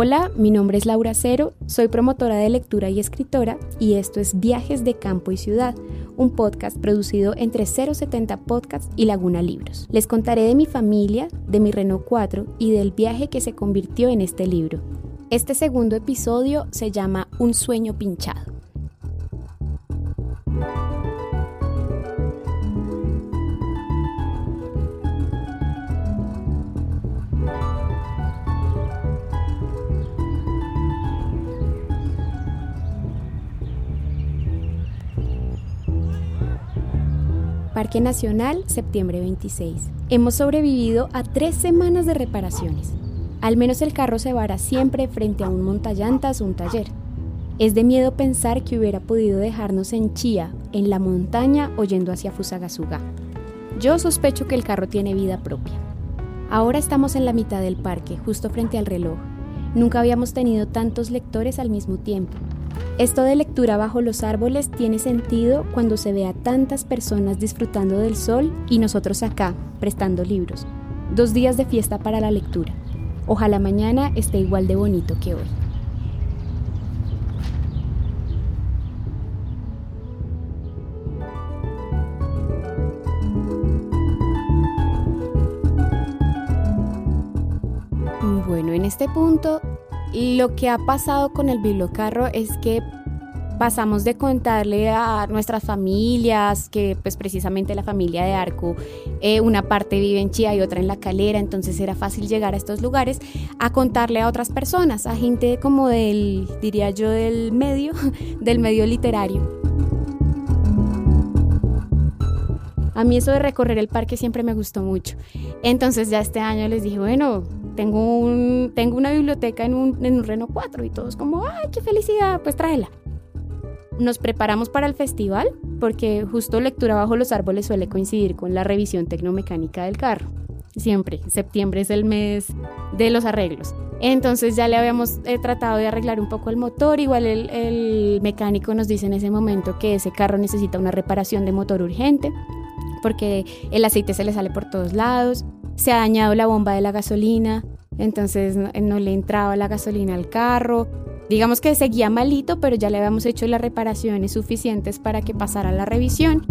Hola, mi nombre es Laura Cero, soy promotora de lectura y escritora y esto es Viajes de Campo y Ciudad, un podcast producido entre 070 Podcasts y Laguna Libros. Les contaré de mi familia, de mi Renault 4 y del viaje que se convirtió en este libro. Este segundo episodio se llama Un sueño pinchado. Parque Nacional, septiembre 26. Hemos sobrevivido a tres semanas de reparaciones. Al menos el carro se vara siempre frente a un montallantas o un taller. Es de miedo pensar que hubiera podido dejarnos en Chía, en la montaña o yendo hacia Fusagasugá. Yo sospecho que el carro tiene vida propia. Ahora estamos en la mitad del parque, justo frente al reloj. Nunca habíamos tenido tantos lectores al mismo tiempo. Esto de lectura bajo los árboles tiene sentido cuando se ve a tantas personas disfrutando del sol y nosotros acá, prestando libros. Dos días de fiesta para la lectura. Ojalá mañana esté igual de bonito que hoy. Bueno, en este punto lo que ha pasado con el bibliocarro es que pasamos de contarle a nuestras familias, que pues precisamente la familia de Arco, eh, una parte vive en Chía y otra en La Calera, entonces era fácil llegar a estos lugares, a contarle a otras personas, a gente como del, diría yo, del medio, del medio literario. A mí eso de recorrer el parque siempre me gustó mucho. Entonces ya este año les dije, bueno, tengo, un, tengo una biblioteca en un, en un Renault 4 y todos como, ay, qué felicidad, pues tráela. Nos preparamos para el festival porque justo lectura bajo los árboles suele coincidir con la revisión tecnomecánica del carro. Siempre, septiembre es el mes de los arreglos. Entonces ya le habíamos eh, tratado de arreglar un poco el motor, igual el, el mecánico nos dice en ese momento que ese carro necesita una reparación de motor urgente porque el aceite se le sale por todos lados, se ha dañado la bomba de la gasolina, entonces no, le entraba la gasolina al carro. Digamos que seguía malito, pero ya le habíamos hecho las reparaciones suficientes para que pasara la revisión.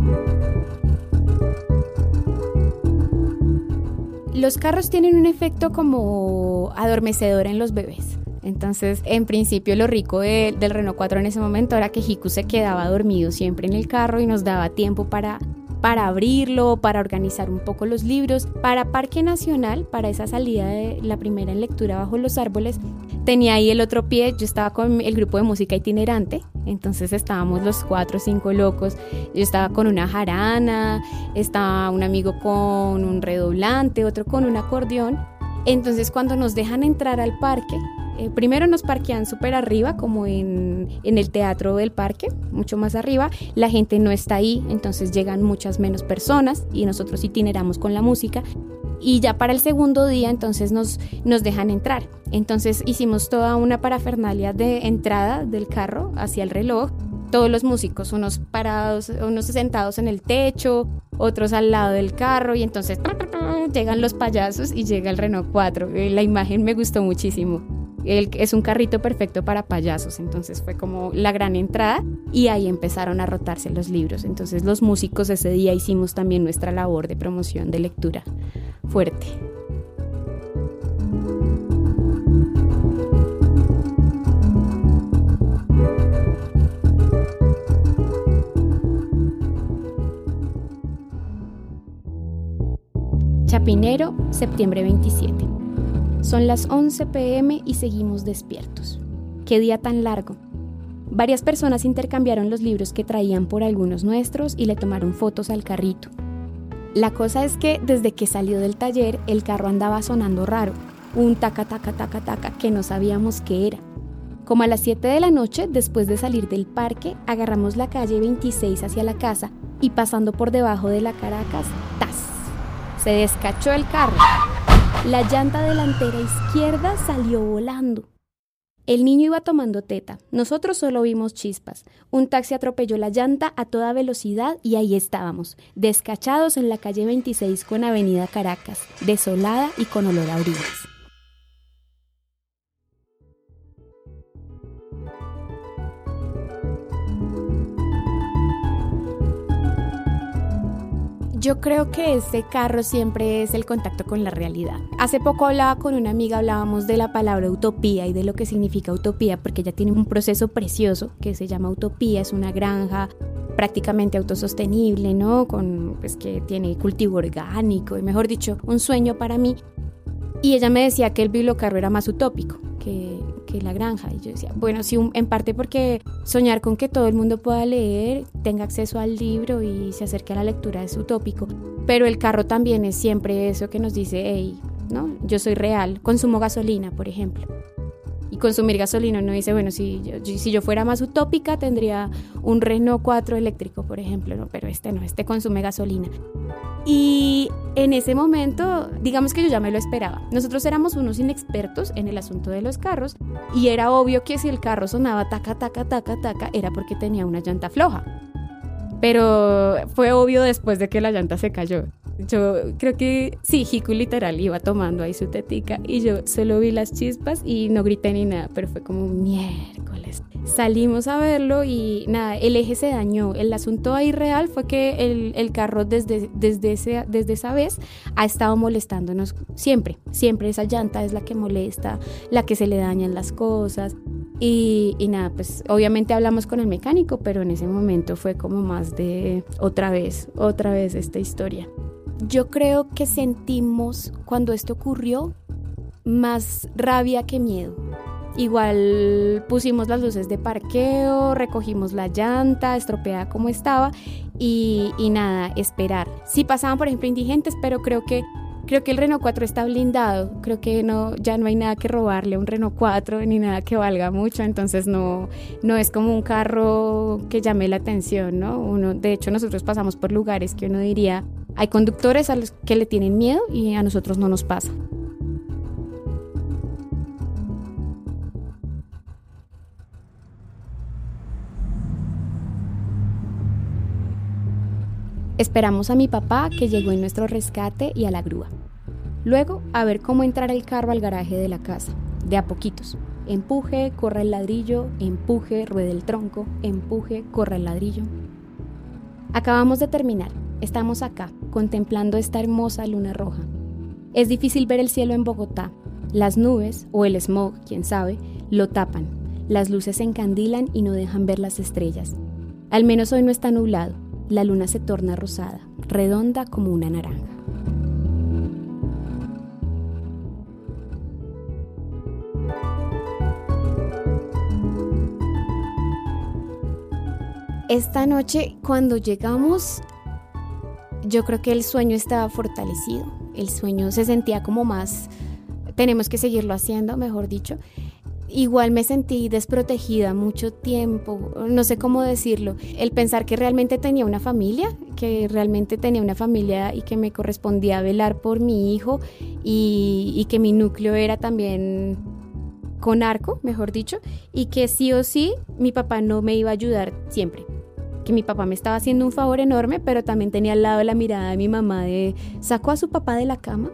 Los carros tienen un efecto como adormecedor en los bebés. Entonces, en principio, lo rico del Renault 4 en ese momento era que Hiku se quedaba dormido siempre en el carro y nos daba tiempo para para abrirlo, para organizar un poco los libros. Para Parque Nacional, para esa salida de la primera en lectura bajo los árboles, tenía ahí el otro pie, yo estaba con el grupo de música itinerante, entonces estábamos los cuatro o cinco locos, yo estaba con una jarana, estaba un amigo con un redoblante, otro con un acordeón. Entonces cuando nos dejan entrar al parque, eh, primero nos parquean súper arriba, como en, en, el teatro del parque, mucho más arriba. La gente no está ahí, entonces llegan muchas menos personas y nosotros itineramos con la música. Y ya para el segundo día, entonces nos, nos dejan entrar. Entonces hicimos toda una parafernalia de entrada del carro hacia el reloj. Todos los músicos, unos parados, unos sentados en el techo, otros al lado del carro y entonces llegan los payasos y llega el Renault 4. Eh, la imagen me gustó muchísimo es un carrito perfecto para payasos, entonces fue como la gran entrada y ahí empezaron a rotarse los libros. Entonces los músicos ese día hicimos también nuestra labor de promoción de lectura fuerte. Chapinero, septiembre 27. Son las 11 pm y seguimos despiertos. Qué día tan largo. Varias personas intercambiaron los libros que traían por algunos nuestros y le tomaron fotos al carrito. La cosa es que desde que salió del taller el carro andaba sonando raro, un taca taca taca taca que no sabíamos qué era. Como a las 7 de la noche, después de salir del parque, agarramos la calle 26 hacia la casa y pasando por debajo de la Caracas, ¡tas! Se descachó el carro. La llanta delantera izquierda salió volando. El niño iba tomando teta. Nosotros solo vimos chispas. Un taxi atropelló la llanta a toda velocidad y ahí estábamos, descachados en la calle 26 con Avenida Caracas, desolada y con olor a orinas. Yo creo que este carro siempre es el contacto con la realidad. Hace poco hablaba con una amiga, hablábamos de la palabra utopía y de lo que significa utopía, porque ella tiene un proceso precioso que se llama utopía, es una granja prácticamente autosostenible, ¿no? Con pues que tiene cultivo orgánico y mejor dicho, un sueño para mí. Y ella me decía que el bibliocarro era más utópico que, que la granja. Y yo decía, bueno, sí, en parte porque soñar con que todo el mundo pueda leer, tenga acceso al libro y se acerque a la lectura es utópico. Pero el carro también es siempre eso que nos dice, hey, ¿no? Yo soy real, consumo gasolina, por ejemplo y consumir gasolina. Uno dice, bueno, si yo, si yo fuera más utópica tendría un Renault 4 eléctrico, por ejemplo, ¿no? pero este no, este consume gasolina. Y en ese momento, digamos que yo ya me lo esperaba. Nosotros éramos unos inexpertos en el asunto de los carros y era obvio que si el carro sonaba taca, taca, taca, taca, era porque tenía una llanta floja. Pero fue obvio después de que la llanta se cayó. Yo creo que sí, Hiku literal iba tomando ahí su tetica y yo solo vi las chispas y no grité ni nada, pero fue como miércoles. Salimos a verlo y nada, el eje se dañó. El asunto ahí real fue que el, el carro desde, desde, ese, desde esa vez ha estado molestándonos siempre. Siempre esa llanta es la que molesta, la que se le dañan las cosas. Y, y, nada, pues obviamente hablamos con el mecánico, pero en ese momento fue como más de otra vez, otra vez esta historia. Yo creo que sentimos cuando esto ocurrió más rabia que miedo. Igual pusimos las luces de parqueo, recogimos la llanta estropeada como estaba y, nada, esperar. Sí pasaban, por ejemplo, indigentes, pero creo que creo que el Renault 4 está blindado. Creo que no, ya no hay nada que robarle a un Renault 4 ni nada que valga mucho. Entonces no, no es como un carro que llame la atención, ¿no? Uno, de hecho, nosotros pasamos por lugares que uno diría, hay conductores a los que le tienen miedo y a nosotros no nos pasa. Esperamos a mi papá que llegó en nuestro rescate y a la grúa. Luego a ver cómo entrar el carro al garaje de la casa, de a poquitos. Empuje, corre el ladrillo, empuje, ruede el tronco, empuje, corre el ladrillo. Acabamos de terminar. Estamos acá, contemplando esta hermosa luna roja. Es difícil ver el cielo en Bogotá. Las nubes, o el smog, quién sabe, lo tapan. Las luces se encandilan y no dejan ver las estrellas. Al menos hoy no está nublado. La luna se torna rosada, redonda como una naranja. Esta noche, cuando llegamos, yo creo que el sueño estaba fortalecido, el sueño se sentía como más, tenemos que seguirlo haciendo, mejor dicho. Igual me sentí desprotegida mucho tiempo, no sé cómo decirlo, el pensar que realmente tenía una familia, que realmente tenía una familia y que me correspondía velar por mi hijo y, que mi núcleo era también con arco, mejor dicho, y que sí o sí mi papá no me iba a ayudar siempre que mi papá me estaba haciendo un favor enorme, pero también tenía al lado la mirada de mi mamá de sacó a su papá de la cama.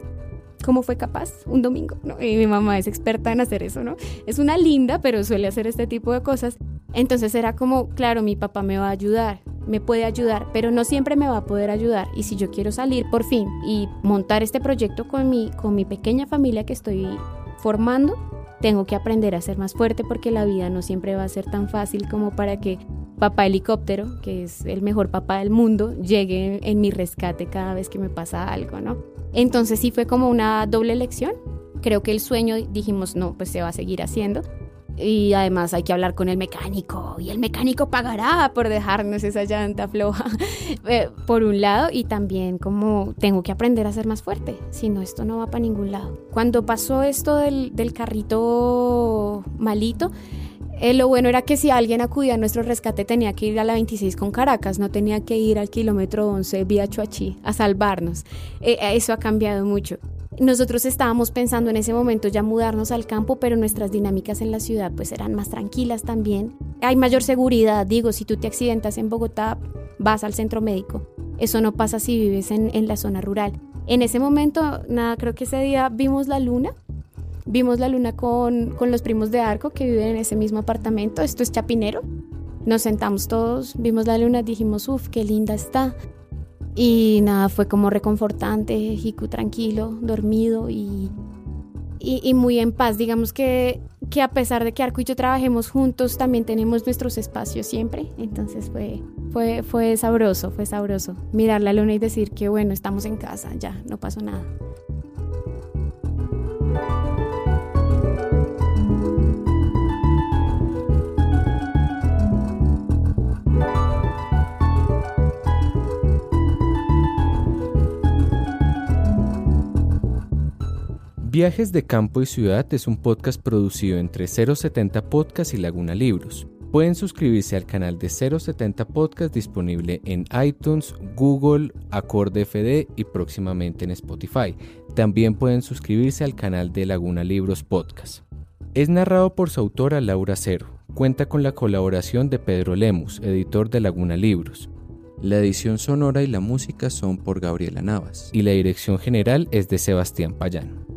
¿Cómo fue capaz? Un domingo. Y mi mamá es experta en hacer eso, ¿no? Es una linda, pero suele hacer este tipo de cosas. Entonces era como, claro, mi papá me va a ayudar, me puede ayudar, pero no siempre me va a poder ayudar. Y si yo quiero salir por fin y montar este proyecto con mi, con mi pequeña familia que estoy formando, tengo que aprender a ser más fuerte porque la vida no siempre va a ser tan fácil como para que papá helicóptero, que es el mejor papá del mundo, llegue en mi rescate cada vez que me pasa algo, ¿no? Entonces sí fue como una doble lección. Creo que el sueño dijimos, no, pues se va a seguir haciendo. Y además hay que hablar con el mecánico y el mecánico pagará por dejarnos esa llanta floja, eh, por un lado, y también como tengo que aprender a ser más fuerte, si no esto no va para ningún lado. Cuando pasó esto del, del carrito malito, eh, lo bueno era que si alguien acudía a nuestro rescate tenía que ir a la 26 con Caracas, no tenía que ir al kilómetro 11 vía Chuachi a salvarnos. Eh, eh, eso ha cambiado mucho. Nosotros estábamos pensando en ese momento ya mudarnos al campo, pero nuestras dinámicas en la ciudad pues eran más tranquilas también. Hay mayor seguridad, digo, si tú te accidentas en Bogotá, vas al centro médico. Eso no pasa si vives en, en la zona rural. En ese momento, nada, creo que ese día vimos la luna Vimos la luna con, los primos de Arco que viven en ese mismo apartamento. Esto es Chapinero. Nos sentamos todos, vimos la luna, dijimos, uff, qué linda está. Y nada, fue como reconfortante, Hiku tranquilo, dormido y, y, muy en paz. Digamos que, que a pesar de que Arco y yo trabajemos juntos, también tenemos nuestros espacios siempre. Entonces fue, fue, fue sabroso, fue sabroso mirar la luna y decir que bueno, estamos en casa, ya, no pasó nada. Viajes de Campo y Ciudad es un podcast producido entre 070 Podcast y Laguna Libros. Pueden suscribirse al canal de 070 Podcast disponible en iTunes, Google, Acorde FD y próximamente en Spotify. También pueden suscribirse al canal de Laguna Libros Podcast. Es narrado por su autora Laura Cero. Cuenta con la colaboración de Pedro Lemus, editor de Laguna Libros. La edición sonora y la música son por Gabriela Navas y la dirección general es de Sebastián Payán.